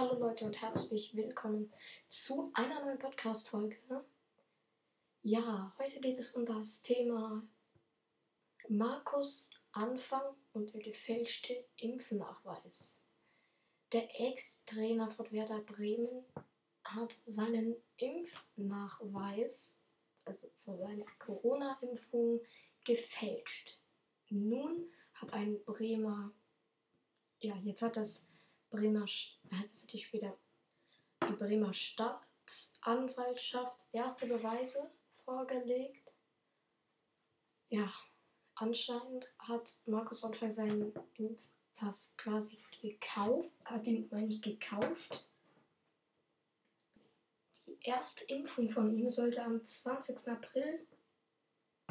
Hallo Leute und herzlich willkommen zu einer neuen Podcast-Folge. Ja, heute geht es um das Thema Markus Anfang und der gefälschte Impfnachweis. Der Ex-Trainer von Werder Bremen hat seinen Impfnachweis, also für seine Corona-Impfung, gefälscht. Nun hat ein Bremer, ja, jetzt hat das Bremer, hat sich später die Bremer Staatsanwaltschaft erste Beweise vorgelegt. Ja, anscheinend hat Markus Anfang seinen Impfpass quasi gekauft, hat ihn, meine ich, gekauft. Die erste Impfung von ihm sollte am 20. April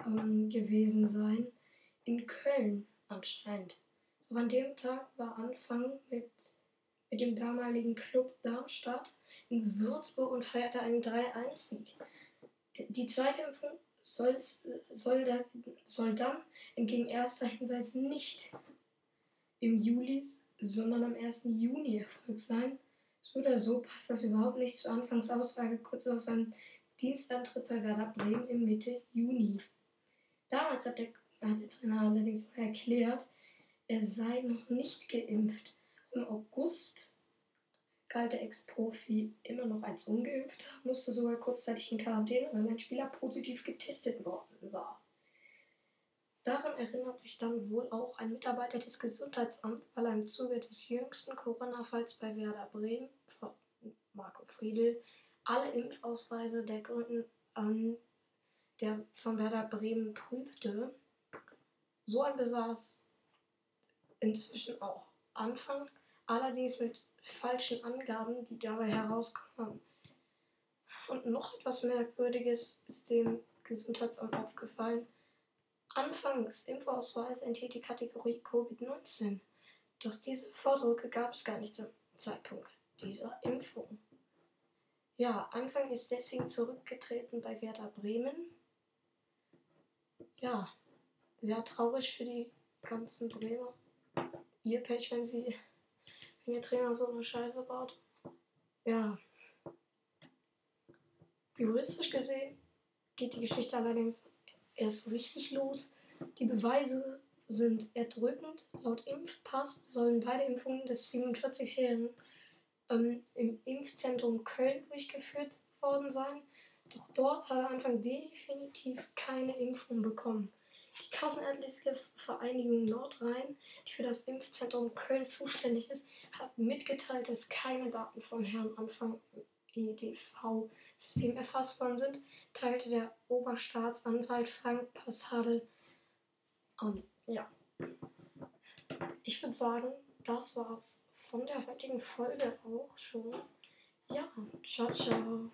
ähm, gewesen sein, in Köln anscheinend. Aber an dem Tag war Anfang mit mit dem damaligen Club Darmstadt in Würzburg und feierte einen 3-1-Sieg. Die zweite Impfung soll, soll, soll dann entgegen erster Hinweis nicht im Juli, sondern am 1. Juni erfolgt sein. So oder so passt das überhaupt nicht zur Anfangsaussage kurz aus seinem Dienstantritt bei Werder Bremen im Mitte Juni. Damals hat der, hat der Trainer allerdings erklärt, er sei noch nicht geimpft. Im August galt der Ex-Profi immer noch als ungeimpfter, musste sogar kurzzeitig in Quarantäne, weil ein Spieler positiv getestet worden war. Daran erinnert sich dann wohl auch ein Mitarbeiter des Gesundheitsamts, weil er im Zuge des jüngsten Corona-Falls bei Werder Bremen, von Marco Friedl, alle Impfausweise der Gründen an der von Werder Bremen prüfte. So ein besaß inzwischen auch Anfang allerdings mit falschen Angaben, die dabei herauskamen. Und noch etwas Merkwürdiges ist dem Gesundheitsamt aufgefallen. Anfangs Impfausweis enthielt die Kategorie Covid-19. Doch diese Vordrucke gab es gar nicht zum Zeitpunkt dieser Impfung. Ja, Anfang ist deswegen zurückgetreten bei Werder Bremen. Ja, sehr traurig für die ganzen Bremer. Ihr Pech, wenn sie wenn der Trainer so eine Scheiße baut. Ja. Juristisch gesehen geht die Geschichte allerdings erst richtig los. Die Beweise sind erdrückend. Laut Impfpass sollen beide Impfungen des 47-Jährigen ähm, im Impfzentrum Köln durchgeführt worden sein. Doch dort hat er Anfang definitiv keine Impfung bekommen. Die Kassenärztliche Vereinigung Nordrhein, die für das Impfzentrum Köln zuständig ist, hat mitgeteilt, dass keine Daten von Herrn Anfang EDV-System erfasst worden sind, teilte der Oberstaatsanwalt Frank Passade an. Ja. Ich würde sagen, das war's von der heutigen Folge auch schon. Ja, ciao, ciao.